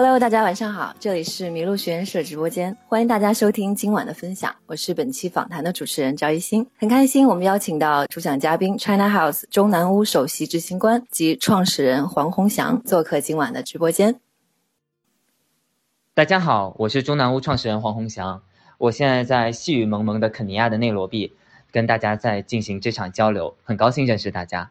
Hello，大家晚上好，这里是麋鹿学院社直播间，欢迎大家收听今晚的分享。我是本期访谈的主持人赵一新，很开心我们邀请到主讲嘉宾 China House 中南屋首席执行官及创始人黄宏翔做客今晚的直播间。大家好，我是中南屋创始人黄宏翔，我现在在细雨蒙蒙的肯尼亚的内罗毕，跟大家在进行这场交流，很高兴认识大家。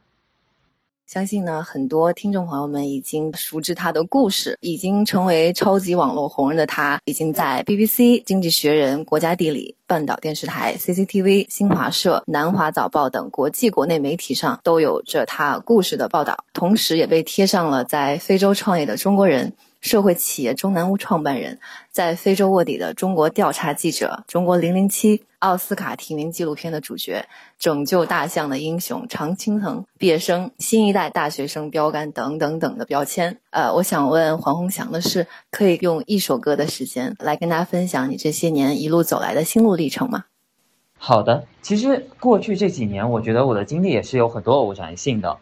相信呢，很多听众朋友们已经熟知他的故事，已经成为超级网络红人的他，已经在 BBC、经济学人、国家地理、半岛电视台、CCTV、新华社、南华早报等国际国内媒体上都有着他故事的报道，同时也被贴上了在非洲创业的中国人。社会企业中南屋创办人，在非洲卧底的中国调查记者，中国零零七奥斯卡提名纪录片的主角，拯救大象的英雄常青藤毕业生，新一代大学生标杆等等等的标签。呃，我想问黄宏翔的是，可以用一首歌的时间来跟大家分享你这些年一路走来的心路历程吗？好的，其实过去这几年，我觉得我的经历也是有很多偶然性的。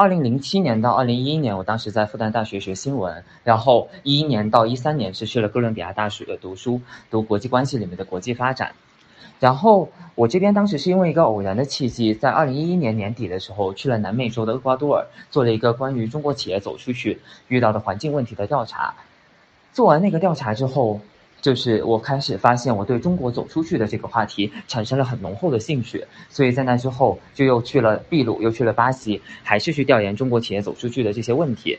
二零零七年到二零一一年，我当时在复旦大学学新闻，然后一一年到一三年是去了哥伦比亚大学读书，读国际关系里面的国际发展。然后我这边当时是因为一个偶然的契机，在二零一一年年底的时候去了南美洲的厄瓜多尔，做了一个关于中国企业走出去遇到的环境问题的调查。做完那个调查之后。就是我开始发现我对中国走出去的这个话题产生了很浓厚的兴趣，所以在那之后就又去了秘鲁，又去了巴西，还是去调研中国企业走出去的这些问题。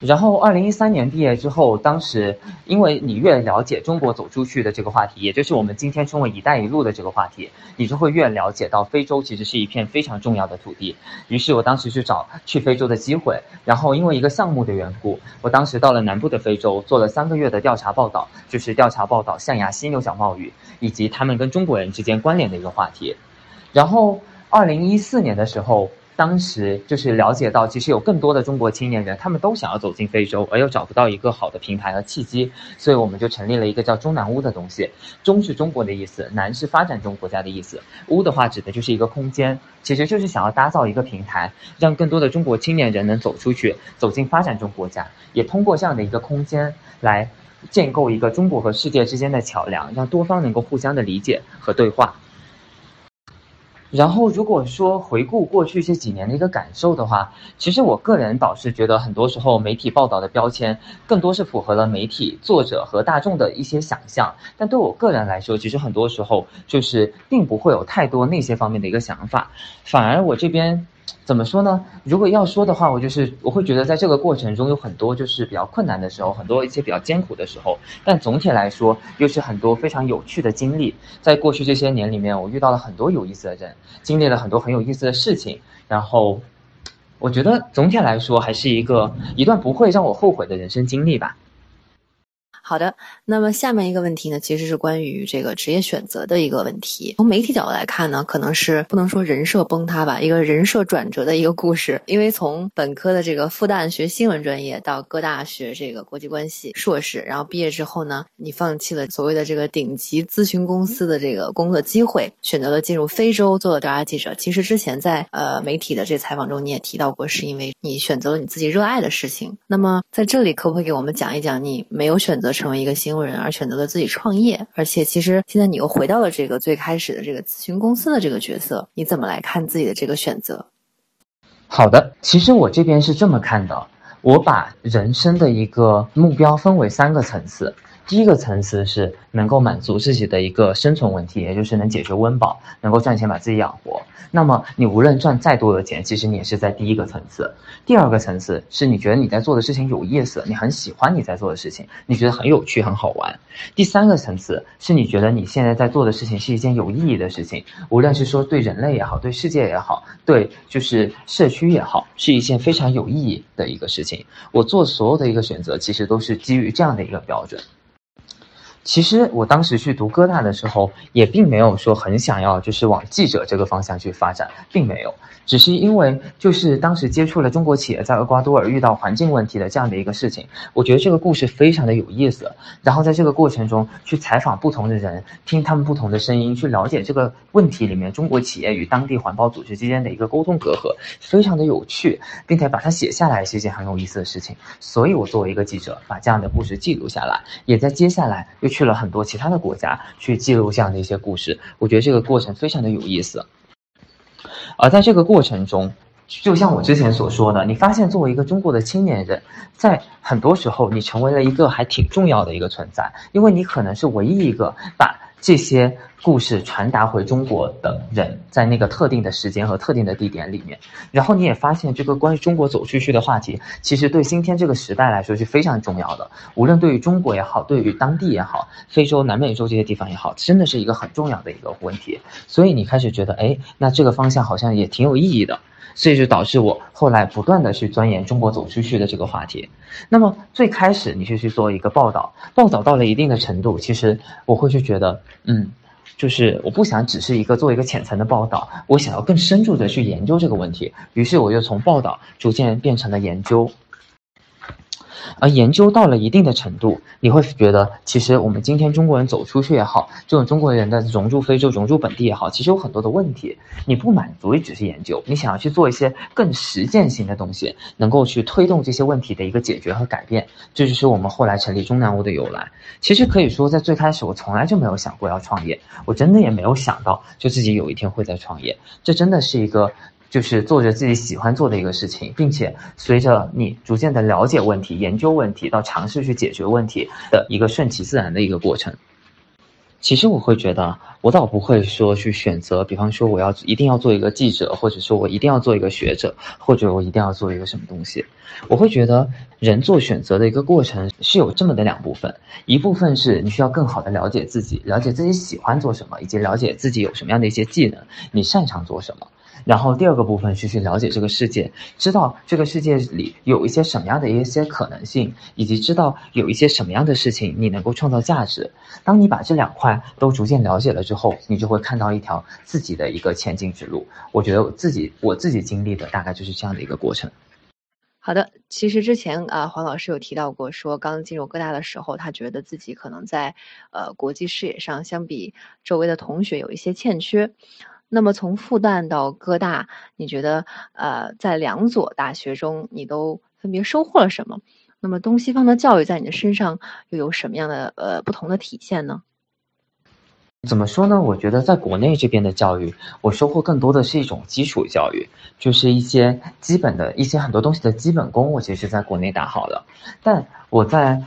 然后，二零一三年毕业之后，当时因为你越了解中国走出去的这个话题，也就是我们今天称为“一带一路”的这个话题，你就会越了解到非洲其实是一片非常重要的土地。于是我当时去找去非洲的机会，然后因为一个项目的缘故，我当时到了南部的非洲，做了三个月的调查报道，就是调查报道象牙犀牛角贸易以及他们跟中国人之间关联的一个话题。然后，二零一四年的时候。当时就是了解到，其实有更多的中国青年人，他们都想要走进非洲，而又找不到一个好的平台和契机，所以我们就成立了一个叫“中南屋”的东西。中是中国的意思，南是发展中国家的意思，屋的话指的就是一个空间，其实就是想要打造一个平台，让更多的中国青年人能走出去，走进发展中国家，也通过这样的一个空间来建构一个中国和世界之间的桥梁，让多方能够互相的理解和对话。然后，如果说回顾过去这几年的一个感受的话，其实我个人倒是觉得，很多时候媒体报道的标签更多是符合了媒体作者和大众的一些想象，但对我个人来说，其实很多时候就是并不会有太多那些方面的一个想法，反而我这边。怎么说呢？如果要说的话，我就是我会觉得在这个过程中有很多就是比较困难的时候，很多一些比较艰苦的时候。但总体来说，又是很多非常有趣的经历。在过去这些年里面，我遇到了很多有意思的人，经历了很多很有意思的事情。然后，我觉得总体来说还是一个一段不会让我后悔的人生经历吧。好的，那么下面一个问题呢，其实是关于这个职业选择的一个问题。从媒体角度来看呢，可能是不能说人设崩塌吧，一个人设转折的一个故事。因为从本科的这个复旦学新闻专业到各大学这个国际关系硕士，然后毕业之后呢，你放弃了所谓的这个顶级咨询公司的这个工作机会，选择了进入非洲做调查记者。其实之前在呃媒体的这采访中你也提到过，是因为你选择了你自己热爱的事情。那么在这里可不可以给我们讲一讲你没有选择？成为一个新闻人而选择了自己创业，而且其实现在你又回到了这个最开始的这个咨询公司的这个角色，你怎么来看自己的这个选择？好的，其实我这边是这么看的，我把人生的一个目标分为三个层次。第一个层次是能够满足自己的一个生存问题，也就是能解决温饱，能够赚钱把自己养活。那么你无论赚再多的钱，其实你也是在第一个层次。第二个层次是你觉得你在做的事情有意思，你很喜欢你在做的事情，你觉得很有趣、很好玩。第三个层次是你觉得你现在在做的事情是一件有意义的事情，无论是说对人类也好，对世界也好，对就是社区也好，是一件非常有意义的一个事情。我做所有的一个选择，其实都是基于这样的一个标准。其实我当时去读哥大的时候，也并没有说很想要，就是往记者这个方向去发展，并没有。只是因为就是当时接触了中国企业在厄瓜多尔遇到环境问题的这样的一个事情，我觉得这个故事非常的有意思。然后在这个过程中去采访不同的人，听他们不同的声音，去了解这个问题里面中国企业与当地环保组织之间的一个沟通隔阂，非常的有趣，并且把它写下来是一件很有意思的事情。所以我作为一个记者，把这样的故事记录下来，也在接下来又去了很多其他的国家去记录这样的一些故事。我觉得这个过程非常的有意思。而在这个过程中，就像我之前所说的，你发现作为一个中国的青年人，在很多时候你成为了一个还挺重要的一个存在，因为你可能是唯一一个把这些故事传达回中国的人，在那个特定的时间和特定的地点里面。然后你也发现，这个关于中国走出去的话题，其实对今天这个时代来说是非常重要的。无论对于中国也好，对于当地也好，非洲、南美洲这些地方也好，真的是一个很重要的一个问题。所以你开始觉得，哎，那这个方向好像也挺有意义的。所以就导致我后来不断的去钻研中国走出去的这个话题。那么最开始你是去做一个报道，报道到了一定的程度，其实我会去觉得，嗯，就是我不想只是一个做一个浅层的报道，我想要更深入的去研究这个问题。于是我又从报道逐渐变成了研究。而研究到了一定的程度，你会觉得，其实我们今天中国人走出去也好，这种中国人的融入非洲、融入本地也好，其实有很多的问题，你不满足于只是研究，你想要去做一些更实践性的东西，能够去推动这些问题的一个解决和改变。这就是我们后来成立中南屋的由来。其实可以说，在最开始我从来就没有想过要创业，我真的也没有想到就自己有一天会在创业。这真的是一个。就是做着自己喜欢做的一个事情，并且随着你逐渐的了解问题、研究问题，到尝试去解决问题的一个顺其自然的一个过程。其实我会觉得，我倒不会说去选择，比方说我要一定要做一个记者，或者说我一定要做一个学者，或者我一定要做一个什么东西。我会觉得，人做选择的一个过程是有这么的两部分，一部分是你需要更好的了解自己，了解自己喜欢做什么，以及了解自己有什么样的一些技能，你擅长做什么。然后第二个部分是去了解这个世界，知道这个世界里有一些什么样的一些可能性，以及知道有一些什么样的事情你能够创造价值。当你把这两块都逐渐了解了之后，你就会看到一条自己的一个前进之路。我觉得我自己我自己经历的大概就是这样的一个过程。好的，其实之前啊，黄老师有提到过，说刚进入哥大的时候，他觉得自己可能在呃国际视野上，相比周围的同学有一些欠缺。那么从复旦到哥大，你觉得呃，在两所大学中，你都分别收获了什么？那么东西方的教育在你的身上又有什么样的呃不同的体现呢？怎么说呢？我觉得在国内这边的教育，我收获更多的是一种基础教育，就是一些基本的一些很多东西的基本功，我其实在国内打好了。但我在。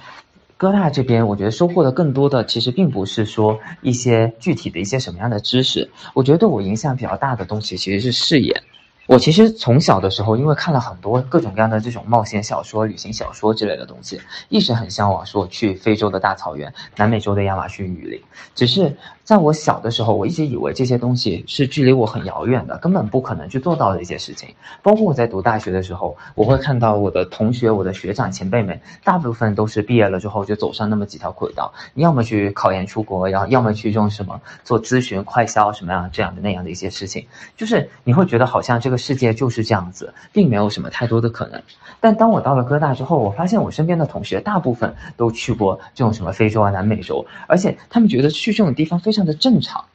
哥大这边，我觉得收获的更多的，其实并不是说一些具体的一些什么样的知识，我觉得对我影响比较大的东西，其实是视野。我其实从小的时候，因为看了很多各种各样的这种冒险小说、旅行小说之类的东西，一直很向往说去非洲的大草原、南美洲的亚马逊雨林。只是在我小的时候，我一直以为这些东西是距离我很遥远的，根本不可能去做到的一些事情。包括我在读大学的时候，我会看到我的同学、我的学长前辈们，大部分都是毕业了之后就走上那么几条轨道，你要么去考研出国，然后要么去用什么做咨询、快销什么样这样的那样的一些事情。就是你会觉得好像这个世界就是这样子，并没有什么太多的可能。但当我到了哥大之后，我发现我身边的同学大部分都去过这种什么非洲啊、南美洲，而且他们觉得去这种地方非常的正常。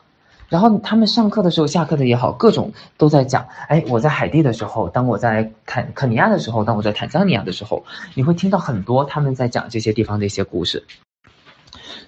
然后他们上课的时候、下课的也好，各种都在讲。哎，我在海地的时候，当我在坦肯尼亚的时候，当我在坦桑尼亚的时候，你会听到很多他们在讲这些地方的一些故事。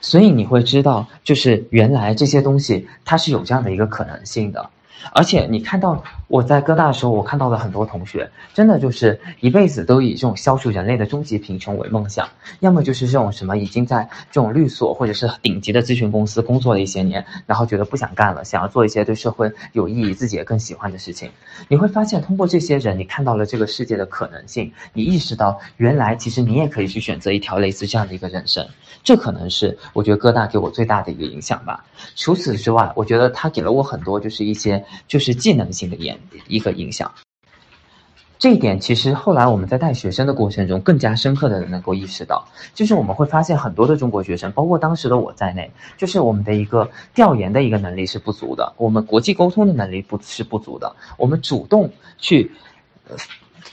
所以你会知道，就是原来这些东西它是有这样的一个可能性的。而且你看到我在哥大的时候，我看到了很多同学，真的就是一辈子都以这种消除人类的终极贫穷为梦想，要么就是这种什么已经在这种律所或者是顶级的咨询公司工作了一些年，然后觉得不想干了，想要做一些对社会有意义、自己也更喜欢的事情。你会发现，通过这些人，你看到了这个世界的可能性，你意识到原来其实你也可以去选择一条类似这样的一个人生。这可能是我觉得哥大给我最大的一个影响吧。除此之外，我觉得他给了我很多，就是一些。就是技能性的演一个影响。这一点其实后来我们在带学生的过程中更加深刻的能够意识到，就是我们会发现很多的中国学生，包括当时的我在内，就是我们的一个调研的一个能力是不足的，我们国际沟通的能力不是不足的，我们主动去。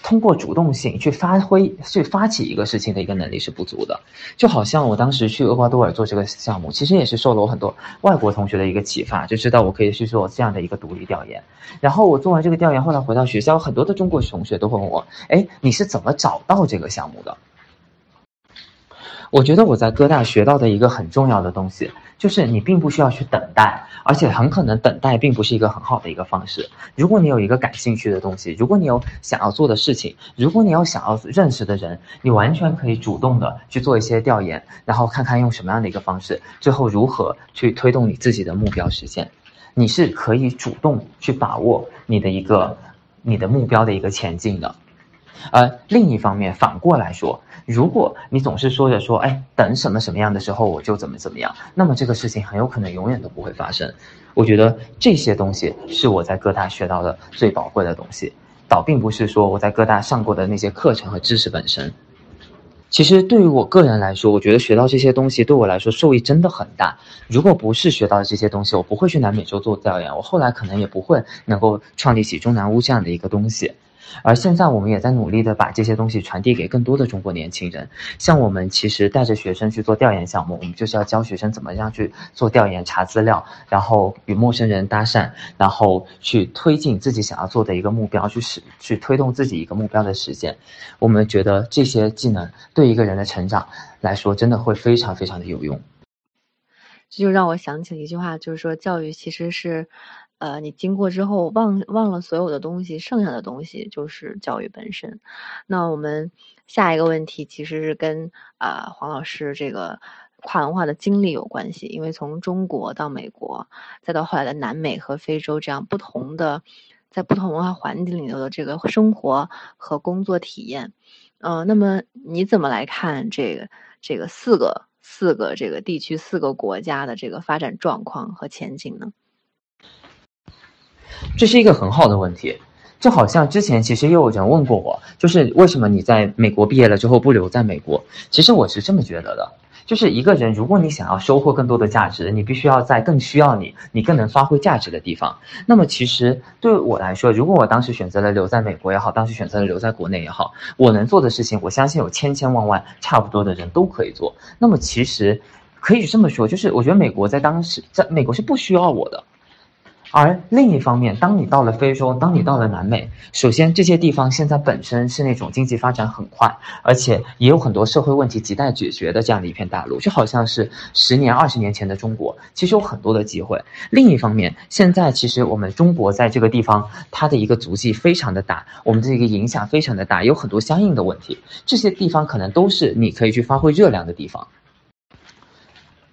通过主动性去发挥、去发起一个事情的一个能力是不足的，就好像我当时去厄瓜多尔做这个项目，其实也是受了我很多外国同学的一个启发，就知道我可以去做这样的一个独立调研。然后我做完这个调研，后来回到学校，很多的中国同学都会问我：“哎，你是怎么找到这个项目的？”我觉得我在哥大学到的一个很重要的东西，就是你并不需要去等待，而且很可能等待并不是一个很好的一个方式。如果你有一个感兴趣的东西，如果你有想要做的事情，如果你有想要认识的人，你完全可以主动的去做一些调研，然后看看用什么样的一个方式，最后如何去推动你自己的目标实现。你是可以主动去把握你的一个你的目标的一个前进的。而另一方面，反过来说。如果你总是说着说，哎，等什么什么样的时候我就怎么怎么样，那么这个事情很有可能永远都不会发生。我觉得这些东西是我在各大学到的最宝贵的东西，倒并不是说我在各大上过的那些课程和知识本身。其实对于我个人来说，我觉得学到这些东西对我来说受益真的很大。如果不是学到这些东西，我不会去南美洲做调研，我后来可能也不会能够创立起中南屋这样的一个东西。而现在，我们也在努力的把这些东西传递给更多的中国年轻人。像我们其实带着学生去做调研项目，我们就是要教学生怎么样去做调研、查资料，然后与陌生人搭讪，然后去推进自己想要做的一个目标，去实去推动自己一个目标的实现。我们觉得这些技能对一个人的成长来说，真的会非常非常的有用。这就让我想起了一句话，就是说教育其实是。呃，你经过之后忘忘了所有的东西，剩下的东西就是教育本身。那我们下一个问题其实是跟啊黄老师这个跨文化的经历有关系，因为从中国到美国，再到后来的南美和非洲这样不同的，在不同文化环境里头的这个生活和工作体验，呃，那么你怎么来看这个这个四个四个这个地区四个国家的这个发展状况和前景呢？这是一个很好的问题，就好像之前其实也有人问过我，就是为什么你在美国毕业了之后不留在美国？其实我是这么觉得的，就是一个人如果你想要收获更多的价值，你必须要在更需要你、你更能发挥价值的地方。那么其实对我来说，如果我当时选择了留在美国也好，当时选择了留在国内也好，我能做的事情，我相信有千千万万差不多的人都可以做。那么其实可以这么说，就是我觉得美国在当时在美国是不需要我的。而另一方面，当你到了非洲，当你到了南美，首先这些地方现在本身是那种经济发展很快，而且也有很多社会问题亟待解决的这样的一片大陆，就好像是十年、二十年前的中国，其实有很多的机会。另一方面，现在其实我们中国在这个地方，它的一个足迹非常的大，我们这个影响非常的大，有很多相应的问题，这些地方可能都是你可以去发挥热量的地方。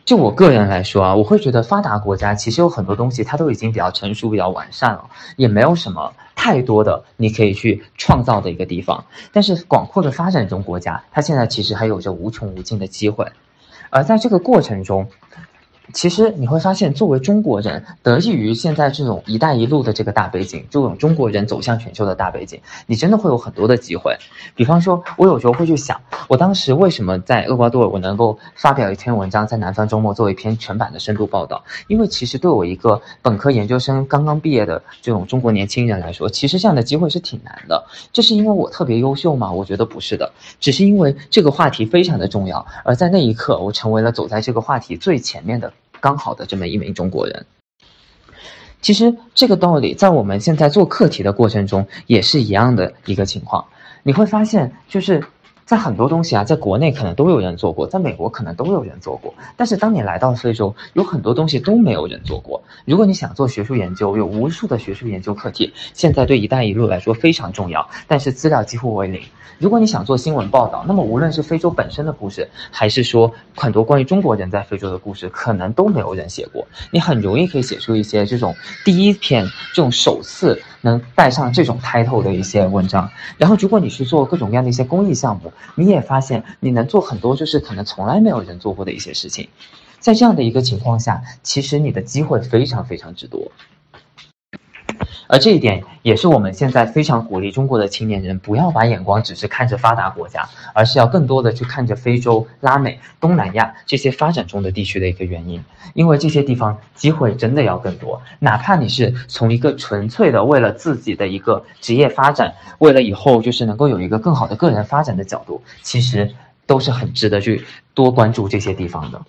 就我个人来说啊，我会觉得发达国家其实有很多东西它都已经比较成熟、比较完善了，也没有什么太多的你可以去创造的一个地方。但是广阔的发展中国家，它现在其实还有着无穷无尽的机会，而在这个过程中。其实你会发现，作为中国人，得益于现在这种“一带一路”的这个大背景，这种中国人走向全球的大背景，你真的会有很多的机会。比方说，我有时候会去想，我当时为什么在厄瓜多尔，我能够发表一篇文章，在南方周末做一篇全版的深度报道？因为其实对我一个本科研究生刚刚毕业的这种中国年轻人来说，其实这样的机会是挺难的。这是因为我特别优秀吗？我觉得不是的，只是因为这个话题非常的重要，而在那一刻，我成为了走在这个话题最前面的。刚好的这么一名中国人，其实这个道理在我们现在做课题的过程中也是一样的一个情况。你会发现，就是在很多东西啊，在国内可能都有人做过，在美国可能都有人做过，但是当你来到非洲，有很多东西都没有人做过。如果你想做学术研究，有无数的学术研究课题，现在对“一带一路”来说非常重要，但是资料几乎为零。如果你想做新闻报道，那么无论是非洲本身的故事，还是说很多关于中国人在非洲的故事，可能都没有人写过。你很容易可以写出一些这种第一篇、这种首次能带上这种 title 的一些文章。然后，如果你去做各种各样的一些公益项目，你也发现你能做很多就是可能从来没有人做过的一些事情。在这样的一个情况下，其实你的机会非常非常之多。而这一点也是我们现在非常鼓励中国的青年人不要把眼光只是看着发达国家，而是要更多的去看着非洲、拉美、东南亚这些发展中的地区的一个原因。因为这些地方机会真的要更多，哪怕你是从一个纯粹的为了自己的一个职业发展，为了以后就是能够有一个更好的个人发展的角度，其实都是很值得去多关注这些地方的。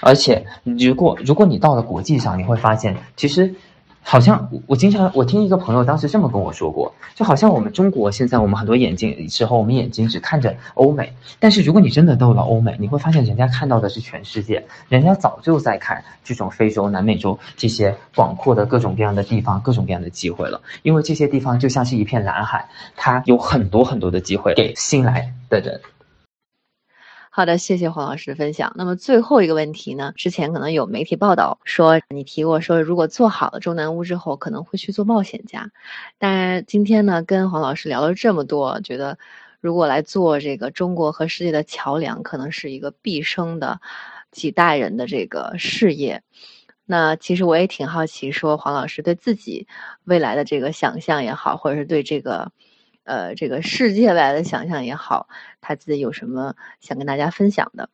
而且，如果如果你到了国际上，你会发现，其实。好像我经常我听一个朋友当时这么跟我说过，就好像我们中国现在我们很多眼睛时候，我们眼睛只看着欧美，但是如果你真的到了欧美，你会发现人家看到的是全世界，人家早就在看这种非洲、南美洲这些广阔的各种各样的地方，各种各样的机会了，因为这些地方就像是一片蓝海，它有很多很多的机会给新来的人。好的，谢谢黄老师分享。那么最后一个问题呢？之前可能有媒体报道说你提过说，如果做好了中南屋之后，可能会去做冒险家。但是今天呢，跟黄老师聊了这么多，觉得如果来做这个中国和世界的桥梁，可能是一个毕生的几代人的这个事业。那其实我也挺好奇，说黄老师对自己未来的这个想象也好，或者是对这个。呃，这个世界外的想象也好，他自己有什么想跟大家分享的？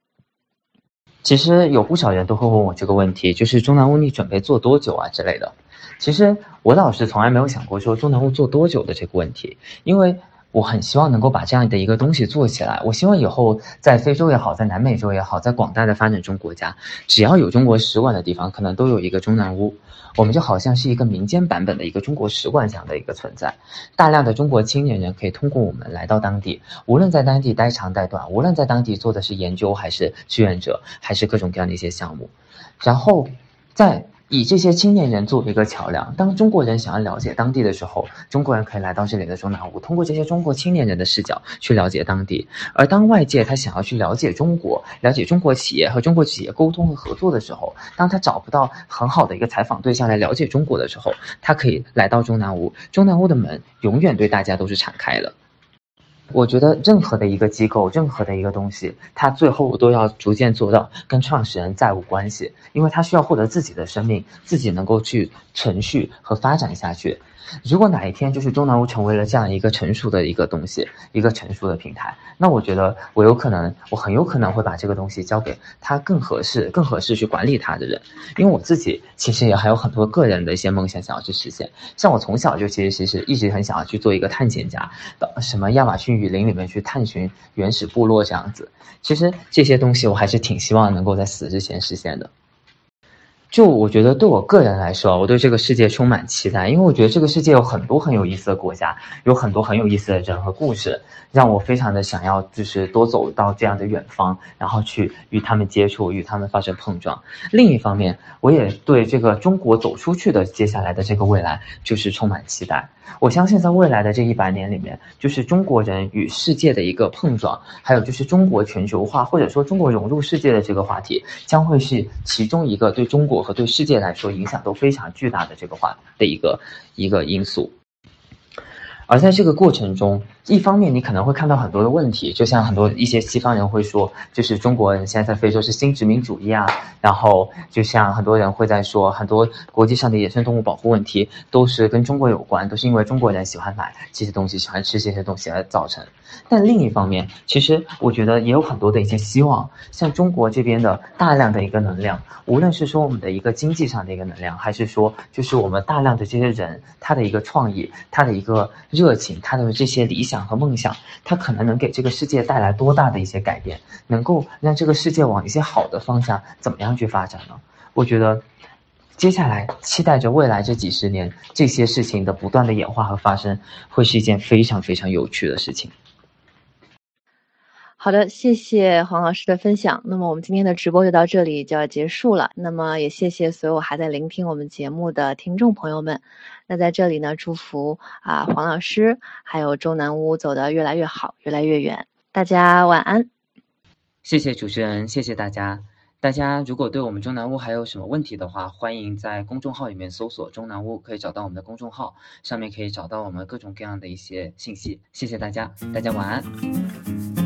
其实有不少人都会问我这个问题，就是中南屋你准备做多久啊之类的。其实我老是从来没有想过说中南屋做多久的这个问题，因为。我很希望能够把这样的一个东西做起来。我希望以后在非洲也好，在南美洲也好，在广大的发展中国家，只要有中国使馆的地方，可能都有一个中南屋。我们就好像是一个民间版本的一个中国使馆这样的一个存在。大量的中国青年人可以通过我们来到当地，无论在当地待长待短，无论在当地做的是研究还是志愿者，还是各种各样的一些项目，然后在。以这些青年人作为一个桥梁，当中国人想要了解当地的时候，中国人可以来到这里的中南屋，通过这些中国青年人的视角去了解当地；而当外界他想要去了解中国、了解中国企业和中国企业沟通和合作的时候，当他找不到很好的一个采访对象来了解中国的时候，他可以来到中南屋。中南屋的门永远对大家都是敞开的。我觉得任何的一个机构，任何的一个东西，它最后都要逐渐做到跟创始人再无关系，因为它需要获得自己的生命，自己能够去存续和发展下去。如果哪一天就是中南屋成为了这样一个成熟的一个东西，一个成熟的平台，那我觉得我有可能，我很有可能会把这个东西交给他更合适、更合适去管理它的人。因为我自己其实也还有很多个人的一些梦想想要去实现。像我从小就其实其实一直很想要去做一个探险家，到什么亚马逊雨林里面去探寻原始部落这样子。其实这些东西我还是挺希望能够在死之前实现的。就我觉得，对我个人来说，我对这个世界充满期待，因为我觉得这个世界有很多很有意思的国家，有很多很有意思的人和故事，让我非常的想要，就是多走到这样的远方，然后去与他们接触，与他们发生碰撞。另一方面，我也对这个中国走出去的接下来的这个未来，就是充满期待。我相信，在未来的这一百年里面，就是中国人与世界的一个碰撞，还有就是中国全球化，或者说中国融入世界的这个话题，将会是其中一个对中国和对世界来说影响都非常巨大的这个话的一个一个因素。而在这个过程中，一方面你可能会看到很多的问题，就像很多一些西方人会说，就是中国人现在在非洲是新殖民主义啊，然后就像很多人会在说，很多国际上的野生动物保护问题都是跟中国有关，都是因为中国人喜欢买这些东西，喜欢吃这些东西而造成。但另一方面，其实我觉得也有很多的一些希望，像中国这边的大量的一个能量，无论是说我们的一个经济上的一个能量，还是说就是我们大量的这些人他的一个创意，他的一个。热情，他的这些理想和梦想，他可能能给这个世界带来多大的一些改变，能够让这个世界往一些好的方向怎么样去发展呢？我觉得，接下来期待着未来这几十年这些事情的不断的演化和发生，会是一件非常非常有趣的事情。好的，谢谢黄老师的分享。那么我们今天的直播就到这里就要结束了。那么也谢谢所有还在聆听我们节目的听众朋友们。那在这里呢，祝福啊黄老师还有中南屋走得越来越好，越来越远。大家晚安。谢谢主持人，谢谢大家。大家如果对我们中南屋还有什么问题的话，欢迎在公众号里面搜索“中南屋”，可以找到我们的公众号，上面可以找到我们各种各样的一些信息。谢谢大家，大家晚安。